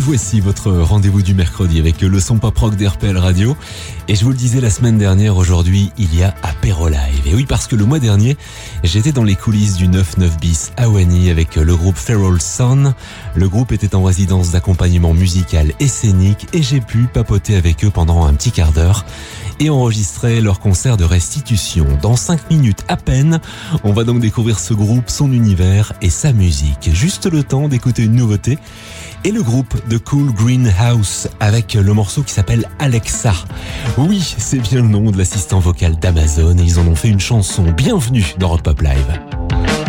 voici votre rendez-vous du mercredi avec le son pop rock d'RPL Radio. Et je vous le disais la semaine dernière, aujourd'hui, il y a Apéro Live. Et oui, parce que le mois dernier, j'étais dans les coulisses du 99 bis à Wany avec le groupe Feral Son. Le groupe était en résidence d'accompagnement musical et scénique et j'ai pu papoter avec eux pendant un petit quart d'heure et enregistrer leur concert de restitution. Dans 5 minutes à peine, on va donc découvrir ce groupe, son univers et sa musique. Juste le temps d'écouter une nouveauté et le groupe de Cool Greenhouse avec le morceau qui s'appelle Alexa. Oui, c'est bien le nom de l'assistant vocal d'Amazon et ils en ont fait une chanson. Bienvenue dans Rock Pop Live.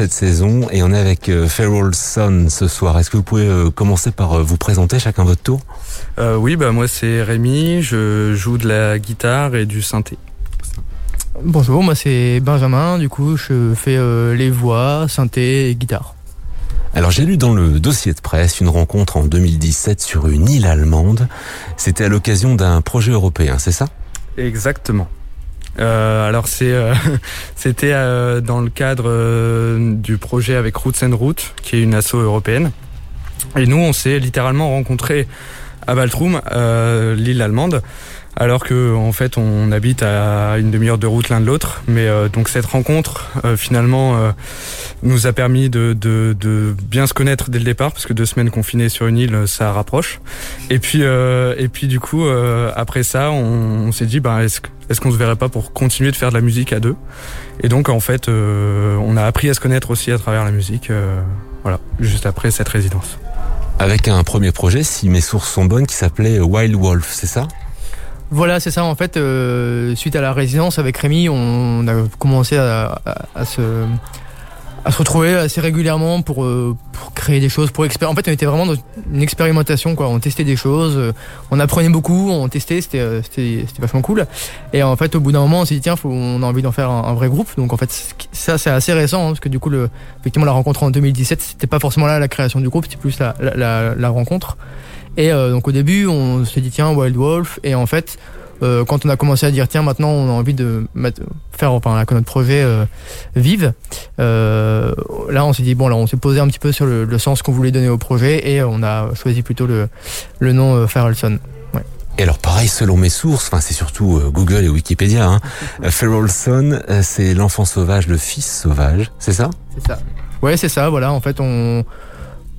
Cette saison et on est avec euh, Feral Son ce soir. Est-ce que vous pouvez euh, commencer par euh, vous présenter chacun votre tour? Oui, bah moi c'est Rémi, je joue de la guitare et du synthé. Bonjour, moi c'est Benjamin, du coup je fais les voix, synthé et guitare. Alors j'ai lu dans le dossier de presse une rencontre en 2017 sur une île allemande. C'était à l'occasion d'un projet européen, c'est ça? Exactement. Alors c'est c'était dans le cadre du projet avec Roots and Roots, qui est une asso européenne. Et nous, on s'est littéralement rencontrés à Baltrum, l'île allemande, alors que en fait on habite à une demi-heure de route l'un de l'autre. Mais euh, donc cette rencontre euh, finalement euh, nous a permis de, de, de, bien se connaître dès le départ parce que deux semaines confinées sur une île ça rapproche. Et puis et puis du coup après ça on, on s'est dit bah est-ce est-ce qu'on se verrait pas pour continuer de faire de la musique à deux? Et donc en fait on a appris à se connaître aussi à travers la musique. voilà juste après cette résidence. Avec un premier projet, si mes sources sont bonnes, qui s'appelait Wild Wolf, c'est ça? Voilà, c'est ça. En fait, euh, suite à la résidence avec Rémi, on a commencé à, se à se retrouver assez régulièrement pour, euh, pour créer des choses, pour expérimenter. En fait, on était vraiment dans une expérimentation, quoi. On testait des choses, euh, on apprenait beaucoup, on testait, c'était c'était vachement cool. Et en fait, au bout d'un moment, on s'est dit tiens, faut, on a envie d'en faire un, vrai groupe. Donc en fait, ça c'est assez récent, hein, parce que du coup, le, effectivement, la rencontre en 2017, c'était pas forcément là la création du groupe, c'était plus la, la, la rencontre. Et euh, donc au début, on s'est dit tiens Wild Wolf, et en fait, euh, quand on a commencé à dire tiens maintenant on a envie de faire enfin que notre projet euh, vive, là on s'est dit bon là on s'est posé un petit peu sur le, sens qu'on voulait donner au projet et on a choisi plutôt le, le nom Feral Son. Et alors pareil, selon mes sources, enfin c'est surtout Google et Wikipédia, hein, Feral Son, c'est l'enfant sauvage, le fils sauvage, c'est ça? C'est ça. Ouais, c'est ça. Voilà, en fait, on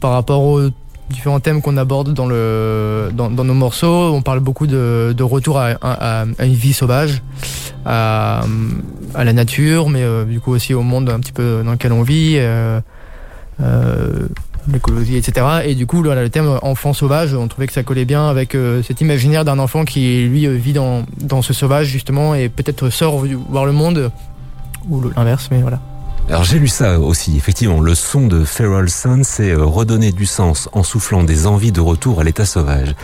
par rapport au différents thèmes qu'on aborde dans, le, dans, nos morceaux. On parle beaucoup de, retour à, une vie sauvage, à, la nature, mais euh, du coup aussi au monde un petit peu dans lequel on vit, euh, euh, l'écologie, etc. Et du coup, le thème enfant sauvage, on trouvait que ça collait bien avec cet imaginaire d'un enfant qui, lui, vit dans, dans ce sauvage, justement, et peut-être sort voir le monde, ou l'inverse, mais voilà. Alors j'ai lu ça aussi, effectivement, le son de Feral Sun, c'est euh, redonner du sens en soufflant des envies de retour à l'état sauvage.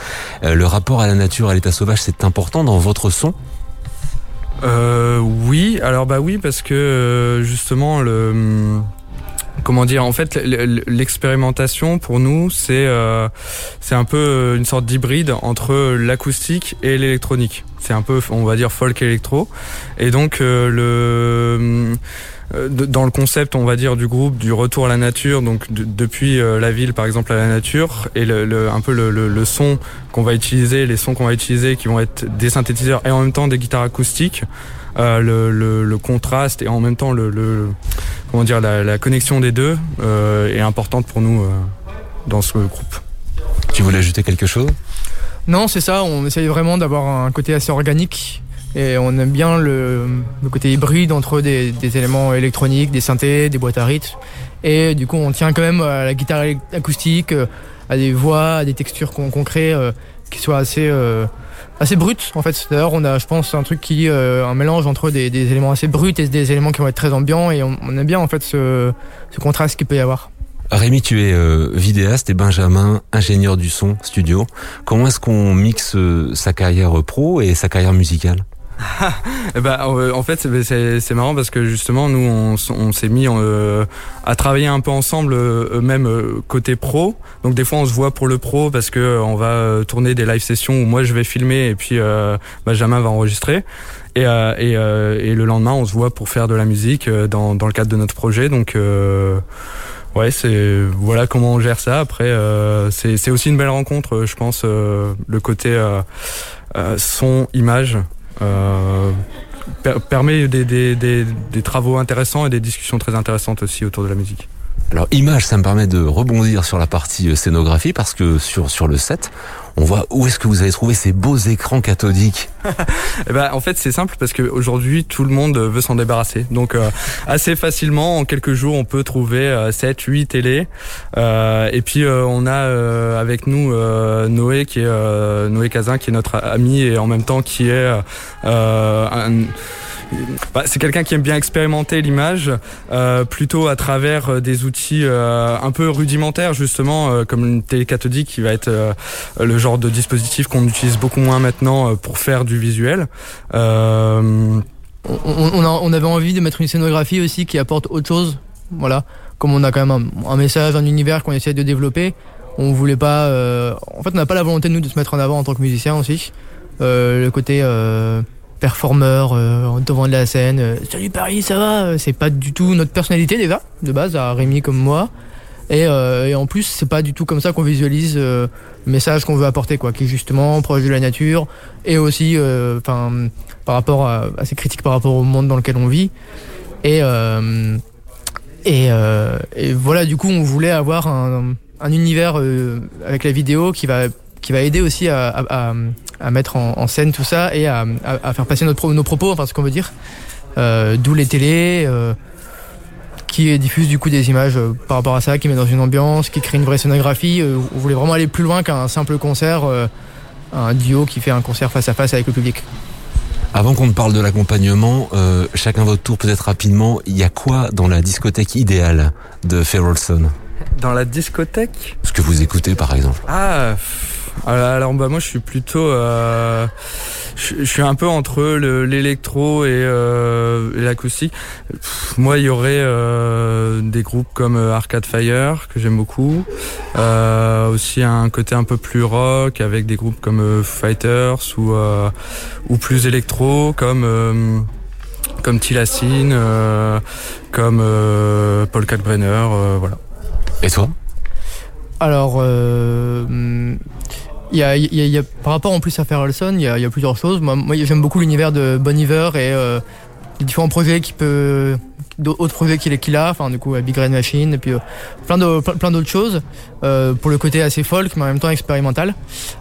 Euh, le rapport à la nature, à l'état sauvage, c'est important dans votre son? Euh, Oui, alors bah oui, parce que euh, justement, le hum, comment dire en fait l'expérimentation pour nous c'est c'est un peu une sorte d'hybride entre l'acoustique et l'électronique. C'est un peu on va dire folk électro. Et donc le euh, dans le concept, on va dire, du groupe, du retour à la nature, donc depuis euh, la ville, par exemple, à la nature, et le, un peu le, le, son qu'on va utiliser, les sons qu'on va utiliser, qui vont être des synthétiseurs et en même temps des guitares acoustiques. Euh, le, le, contraste et en même temps le, comment dire la, la, connexion des deux euh, est importante pour nous euh, dans ce groupe. Tu voulais ajouter quelque chose? Non, c'est ça. On essaye vraiment d'avoir un côté assez organique et on aime bien le, côté hybride entre des, éléments électroniques, des synthés, des boîtes à rythme. Et du coup, on tient quand même à la guitare acoustique, euh, à des voix, à des textures qu'on crée euh, qui soient assez, euh, assez brutes. En fait, d'ailleurs, on a, je pense, un truc qui un mélange entre des, éléments assez bruts et des éléments qui vont être très ambiants. Et on, aime bien en fait ce, ce contraste qu'il peut y avoir. Rémi, tu es vidéaste et Benjamin, ingénieur du son, studio. Comment est-ce qu'on mixe sa carrière pro et sa carrière musicale? euh, en fait, c'est marrant parce que justement, nous, on, s'est mis euh, à travailler un peu ensemble, euh, même côté pro. Donc des fois, on se voit pour le pro parce que on va tourner des live sessions où moi je vais filmer et puis Benjamin va enregistrer. Et, et, et, le lendemain, on se voit pour faire de la musique dans, dans le cadre de notre projet. Donc ouais, c'est voilà comment on gère ça. Après, c'est aussi une belle rencontre, je pense, le côté son, image. Euh, permet des, des, des, des, travaux intéressants et des discussions très intéressantes aussi autour de la musique. Alors image, ça me permet de rebondir sur la partie euh, scénographie parce que sur sur le set, on voit où est-ce que vous avez trouvé ces beaux écrans cathodiques eh ben, en fait, c'est simple parce qu'aujourd'hui, tout le monde veut s'en débarrasser. Donc, euh, assez facilement, en quelques jours, on peut trouver euh, 7, 8 télé. Euh, et puis, euh, on a avec nous Noé, qui est Noé Cazin, qui est notre ami et en même temps qui est un bah, c'est quelqu'un qui aime bien expérimenter l'image, plutôt à travers des outils un peu rudimentaires justement, comme une télé cathodique qui va être le genre de dispositif qu'on utilise beaucoup moins maintenant pour faire du visuel. On, on, avait envie de mettre une scénographie aussi qui apporte autre chose, voilà. Comme on a quand même un, message, un univers qu'on essaie de développer, on voulait pas. en fait, on n'a pas la volonté de nous de se mettre en avant en tant que musicien aussi. le côté performeur devant de la scène. Salut Paris, ça va? C'est pas du tout notre personnalité déjà de base à Rémi comme moi. Et, et en plus, c'est pas du tout comme ça qu'on visualise le message qu'on veut apporter, quoi, qui est justement proche de la nature et aussi, enfin, par rapport à, à, ces critiques par rapport au monde dans lequel on vit. Et et, euh, et, voilà, du coup, on voulait avoir un, un univers euh, avec la vidéo qui va qui va aider aussi à, à, à mettre en, scène tout ça et à, à faire passer notre, nos propos, enfin ce qu'on veut dire. Euh, D'où les télés, euh, qui diffusent du coup des images euh, par rapport à ça, qui met dans une ambiance, qui crée une vraie scénographie. Euh, on voulait vraiment aller plus loin qu'un simple concert, un duo qui fait un concert face à face avec le public. Avant qu'on ne parle de l'accompagnement, euh, chacun votre tour peut-être rapidement, il y a quoi dans la discothèque idéale de Ferrolson Dans la discothèque? Ce que vous écoutez par exemple. Ah alors bah moi je suis plutôt euh, je, suis un peu entre l'électro et, euh, et l'acoustique. Moi il y aurait euh, des groupes comme euh, Arcade Fire que j'aime beaucoup. Euh, aussi un côté un peu plus rock avec des groupes comme euh, Fighters ou ou plus électro comme comme Tilacine, comme Paul Kalkbrenner, voilà. Et toi? Alors il y a, il y a, par rapport en plus à Ferrelson, il y a, y a plusieurs choses. Moi, moi j'aime beaucoup l'univers de Bon Iver et euh, les différents projets qui peut, d'autres projets qu'il a, enfin du coup Big Red Machine et puis euh, plein de plein d'autres choses euh, pour le côté assez folk mais en même temps expérimental.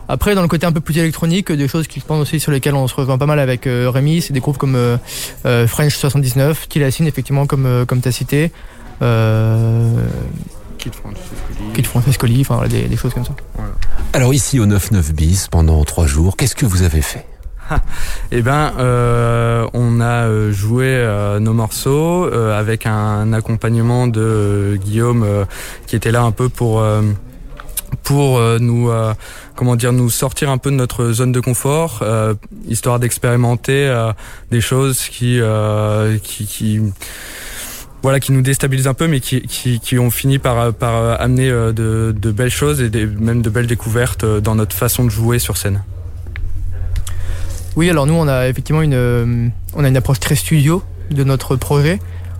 Après dans le côté un peu plus électronique, des choses qui je pense aussi sur lesquelles on se rejoint pas mal avec euh, Rémi, c'est des groupes comme euh, euh French 79, Tilacine effectivement comme euh, comme t'as cité. Kid Francescoli, enfin des, des, choses comme ça. Voilà. Alors ici au 9-9 bis pendant trois jours, qu'est-ce que vous avez fait? Eh ben, euh, on a joué euh, nos morceaux euh, avec un accompagnement de euh, Guillaume euh, qui était là un peu pour pour nous comment dire nous sortir un peu de notre zone de confort, histoire d'expérimenter des choses qui qui, qui voilà, qui nous déstabilisent un peu, mais qui, ont fini par, par amener de, de, belles choses et même de belles découvertes dans notre façon de jouer sur scène. Oui, alors nous, on a effectivement une, approche très studio de notre projet,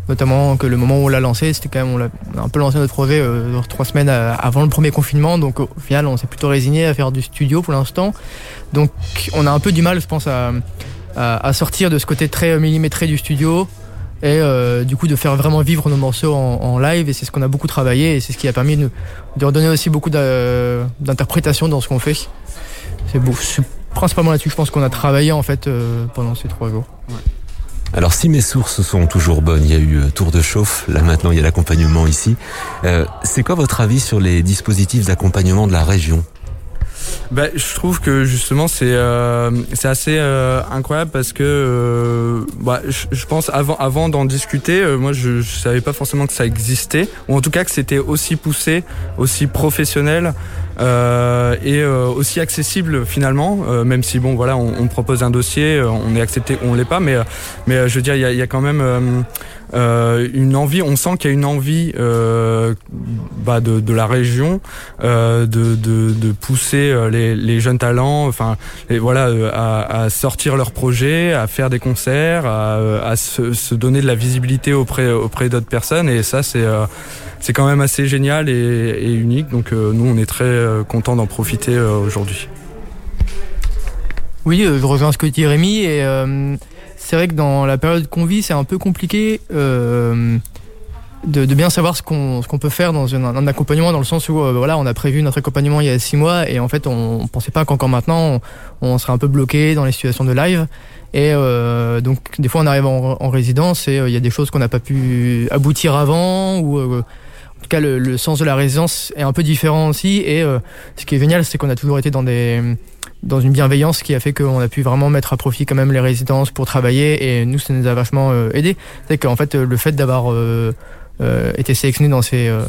notamment que le moment où on l'a lancé, c'était quand même, on a, un peu lancé notre projet euh, trois semaines avant le premier confinement, donc au final, on s'est plutôt résigné à faire du studio pour l'instant. Donc, on a un peu du mal, je pense, à sortir de ce côté très millimétré du studio, et euh, du coup de faire vraiment vivre nos morceaux en, live et c'est ce qu'on a beaucoup travaillé et c'est ce qui a permis de, redonner aussi beaucoup d'interprétation dans ce qu'on fait. C'est principalement là-dessus je pense qu'on a travaillé en fait euh, pendant ces trois jours. Alors si mes sources sont toujours bonnes, il y a eu euh, tour de chauffe, là maintenant il y a l'accompagnement ici. Euh, c'est quoi votre avis sur les dispositifs d'accompagnement de la région? Bah, je trouve que justement c'est euh, c'est assez euh, incroyable parce que euh, bah, je, je, pense avant avant d'en discuter, euh, moi je, je savais pas forcément que ça existait ou en tout cas que c'était aussi poussé, aussi professionnel. Euh, et euh, aussi accessible finalement, même si bon voilà, on, on propose un dossier, on est accepté, on l'est pas, mais mais je veux dire il y a, y a, quand même euh, une envie, on sent qu'il y a une envie euh, bah de, de, la région euh, de, de, de, pousser euh, les, les, jeunes talents, enfin et voilà, euh, à, à, sortir leurs projets, à faire des concerts, à, à se, se, donner de la visibilité auprès auprès d'autres personnes et ça c'est euh, c'est quand même assez génial et, et unique. Donc nous on est très content d'en profiter aujourd'hui. Oui, je rejoins ce que dit Rémi et c'est vrai que dans la période qu'on vit, c'est un peu compliqué euh, de, bien savoir ce qu'on qu peut faire dans un, accompagnement, dans le sens où euh, voilà, on a prévu notre accompagnement il y a six mois et en fait, on, on pensait pas qu'encore maintenant, on, serait un peu bloqué dans les situations de live. Et euh, donc, des fois, on arrive en, en résidence et il y a des choses qu'on n'a pas pu aboutir avant ou en tout cas, le, sens de la résidence est un peu différent aussi. Et ce qui est génial, c'est qu'on a toujours été dans des dans une bienveillance qui a fait qu'on a pu vraiment mettre à profit quand même les résidences pour travailler et nous ça nous a vachement euh, aidé. C'est qu'en fait le fait d'avoir euh, euh, été sélectionné dans ces euh,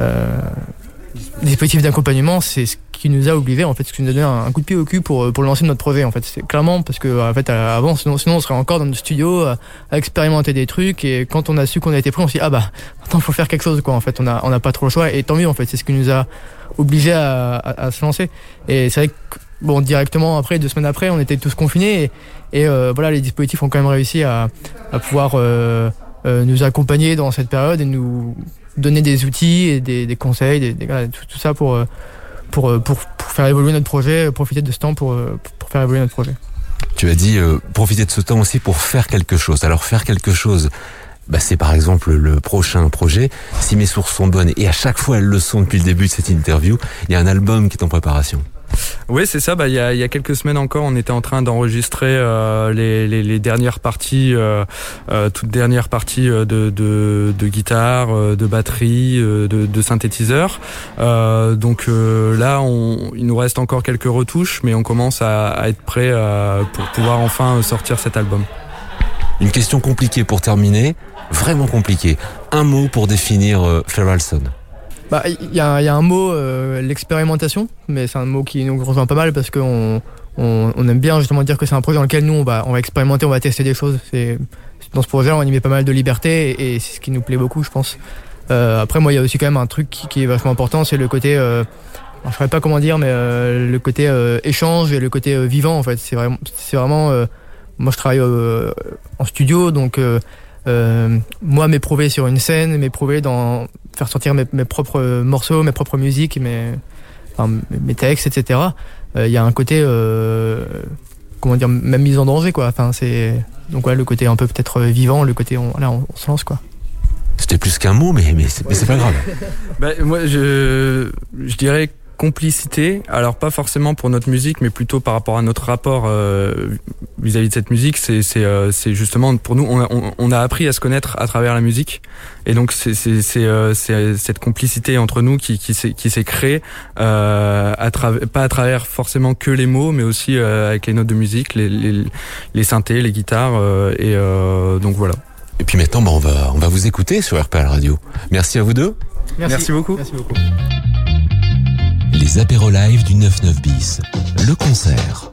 euh, dispositifs d'accompagnement c'est ce qui nous a obligé en fait ce qui nous a donné un, coup de pied au cul pour pour lancer notre projet en fait. C'est clairement parce que en fait avant sinon sinon on serait encore dans le studio à, à expérimenter des trucs et quand on a su qu'on a été pris on s'est dit ah bah attends faut faire quelque chose quoi en fait. On a on n'a pas trop le choix et tant mieux en fait. C'est ce qui nous a obligé à, à, à se lancer. Et c'est vrai que bon, directement après, deux semaines après, on était tous confinés et, et voilà, les dispositifs ont quand même réussi à, à pouvoir nous accompagner dans cette période et nous donner des outils et des, des conseils, des, des, tout, ça pour, pour, pour, pour, faire évoluer notre projet, profiter de ce temps pour, pour faire évoluer notre projet. Tu as dit euh, profiter de ce temps aussi pour faire quelque chose. Alors faire quelque chose, bah, c'est par exemple le prochain projet. Si mes sources sont bonnes, et à chaque fois elles le sont depuis le début de cette interview, il y a un album qui est en préparation. Oui, c'est ça. Bah, il y a, y a, quelques semaines encore, on était en train d'enregistrer euh, les, les, les, dernières parties, euh, euh, toutes dernières parties euh, de, de, de guitare, euh, de batterie, de, de synthétiseur. donc là, on, il nous reste encore quelques retouches, mais on commence à, à être prêt pour pouvoir enfin sortir cet album. Une question compliquée pour terminer, vraiment compliquée. Un mot pour définir Feralson. Bah, il y, a, y a un mot, euh, l'expérimentation, mais c'est un mot qui nous rejoint pas mal parce qu'on on, on, aime bien justement dire que c'est un projet dans lequel nous on va, on va expérimenter, on va tester des choses. C'est dans ce projet, on y met pas mal de liberté et, c'est ce qui nous plaît beaucoup, je pense. Euh, après, moi, il y a aussi quand même un truc qui, qui est vachement important, c'est le côté, euh, je saurais pas comment dire, mais euh, le côté euh, échange et le côté euh, vivant en fait. C'est vraiment, c'est vraiment. moi, je travaille en studio, donc moi m'éprouver sur une scène, m'éprouver dans faire sortir mes, mes, propres morceaux, mes propres musiques, mes, enfin, mes textes, etc. Il euh, y a un côté, euh, comment dire, même mise en danger, quoi. Enfin, c'est donc ouais, le côté un peu peut-être vivant, le côté on, là, on, on se lance, quoi. C'était plus qu'un mot, mais, mais c'est pas grave. bah, moi, je, je dirais complicité. Alors pas forcément pour notre musique, mais plutôt par rapport à notre rapport euh, vis-à-vis -vis de cette musique. C'est c'est euh, justement pour nous, on a, on, on a, appris à se connaître à travers la musique, et donc c'est c'est euh, cette complicité entre nous qui qui s'est qui s'est créée euh, à travers pas à travers forcément que les mots, mais aussi euh, avec les notes de musique, les les, les synthés, les guitares, euh, et donc voilà. Et puis maintenant, bah, on va on va vous écouter sur RPL Radio. Merci à vous deux. Merci, Merci beaucoup. Merci beaucoup les apéros live du 99 bis. Le concert.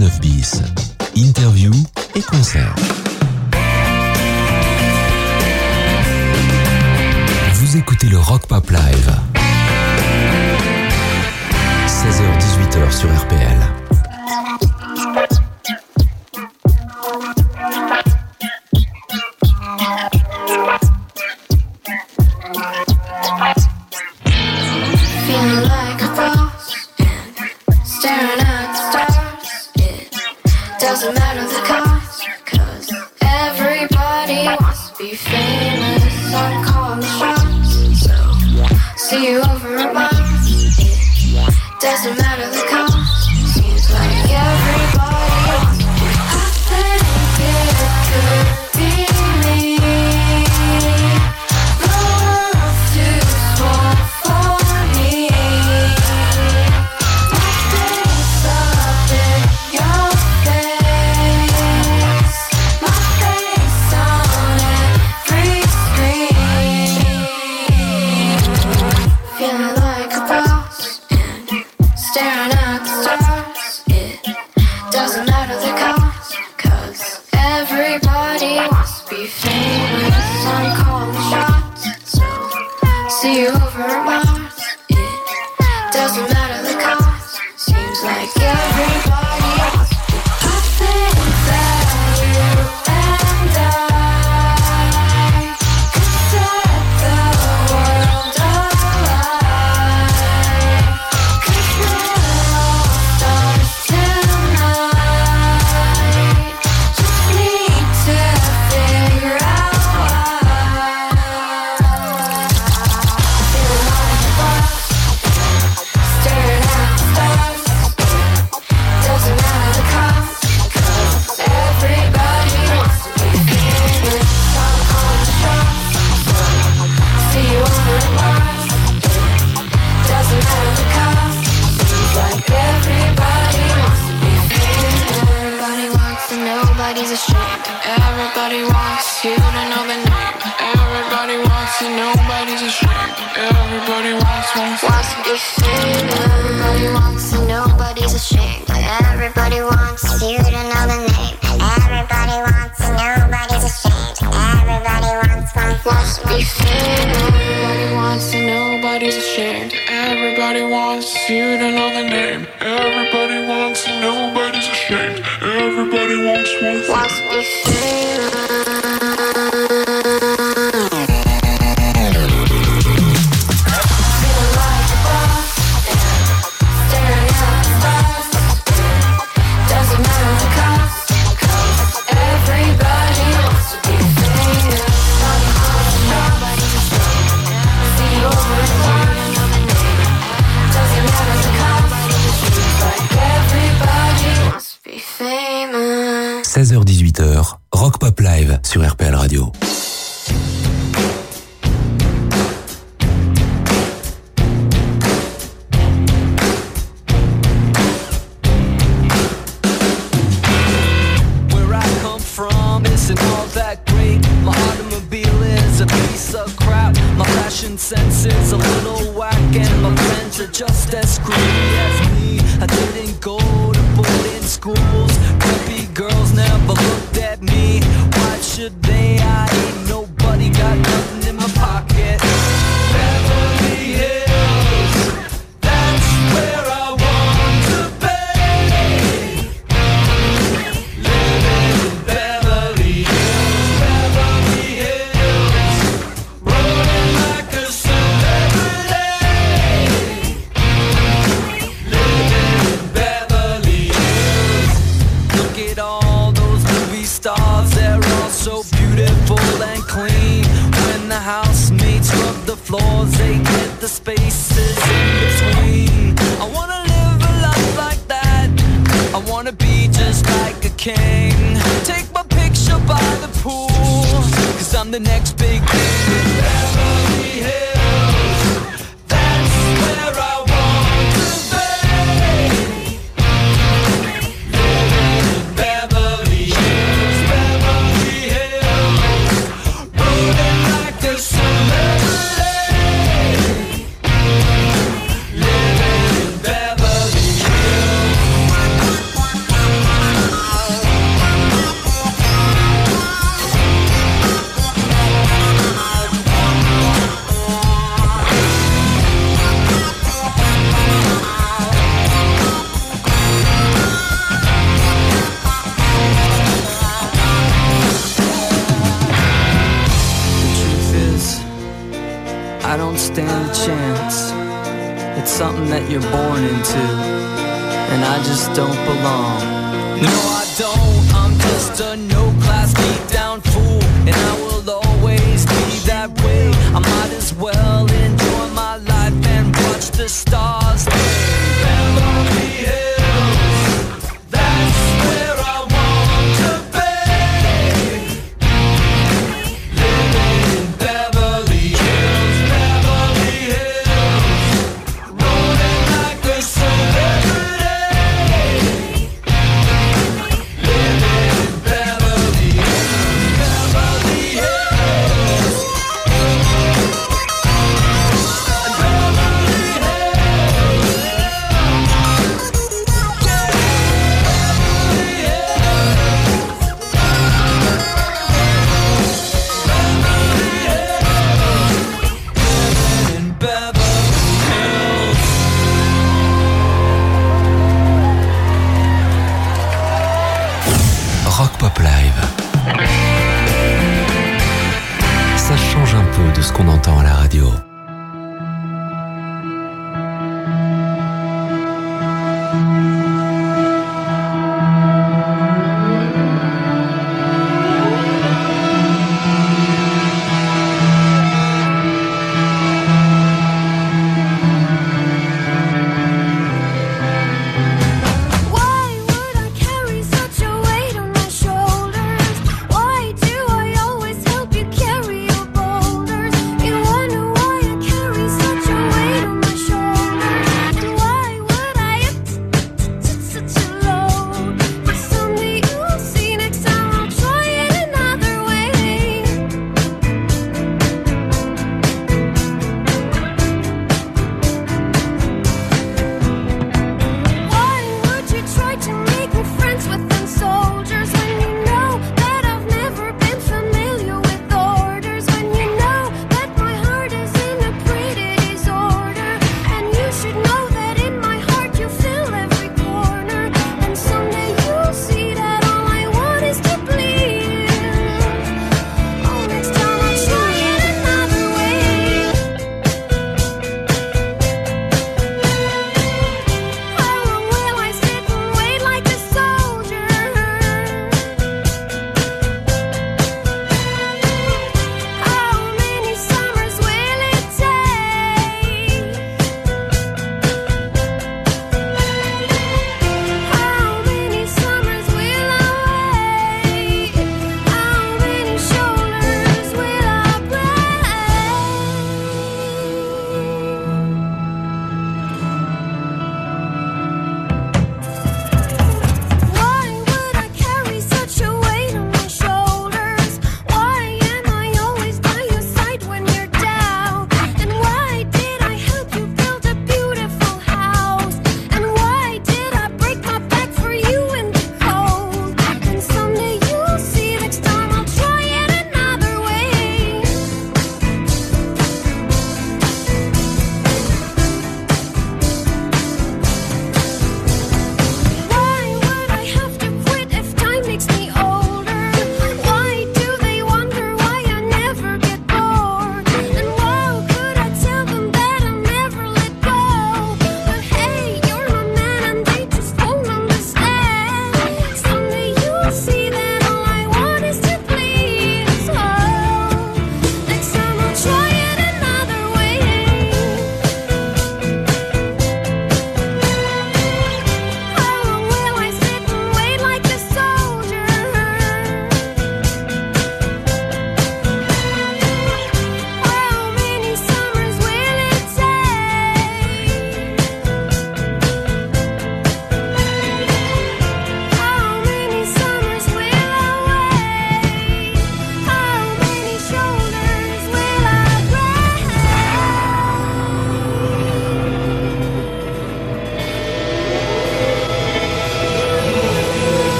19 bis. Interview et concert. Vous écoutez le Rock Pop Live. 16h-18h sur RPL. Radio.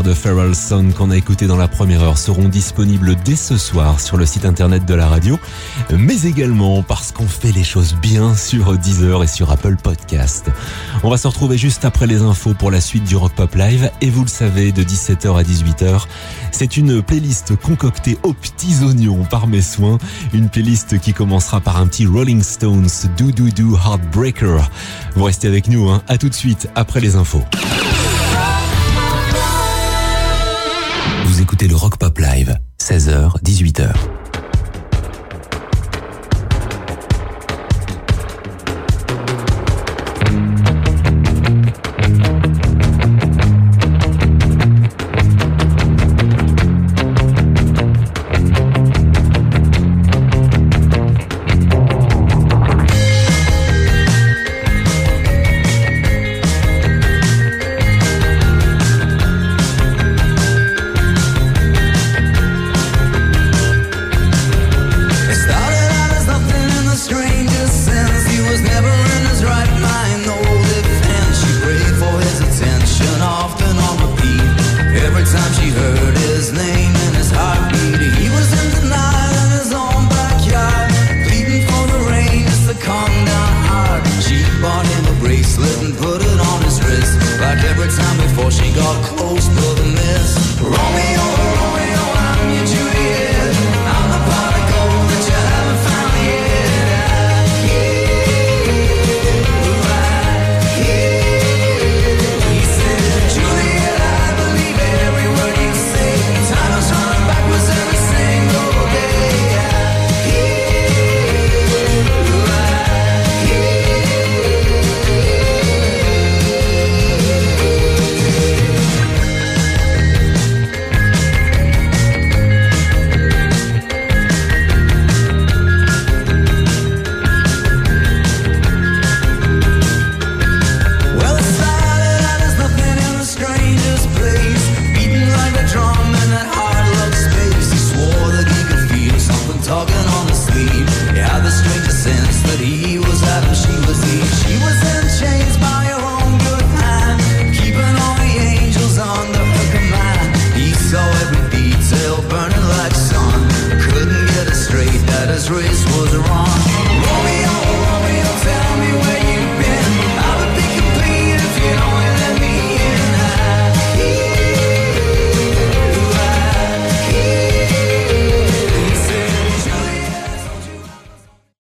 De Feral Son qu'on a écouté dans la première heure seront disponibles dès ce soir sur le site internet de la radio, mais également parce qu'on fait les choses bien sur Deezer et sur Apple Podcast. On va se retrouver juste après les infos pour la suite du Rock Pop Live et vous le savez, de 17h à 18h, c'est une playlist concoctée aux petits oignons par mes soins, une playlist qui commencera par un petit Rolling Stones Do Do Do Heartbreaker. Vous restez avec nous, hein. à tout de suite après les infos. 16h, 18h.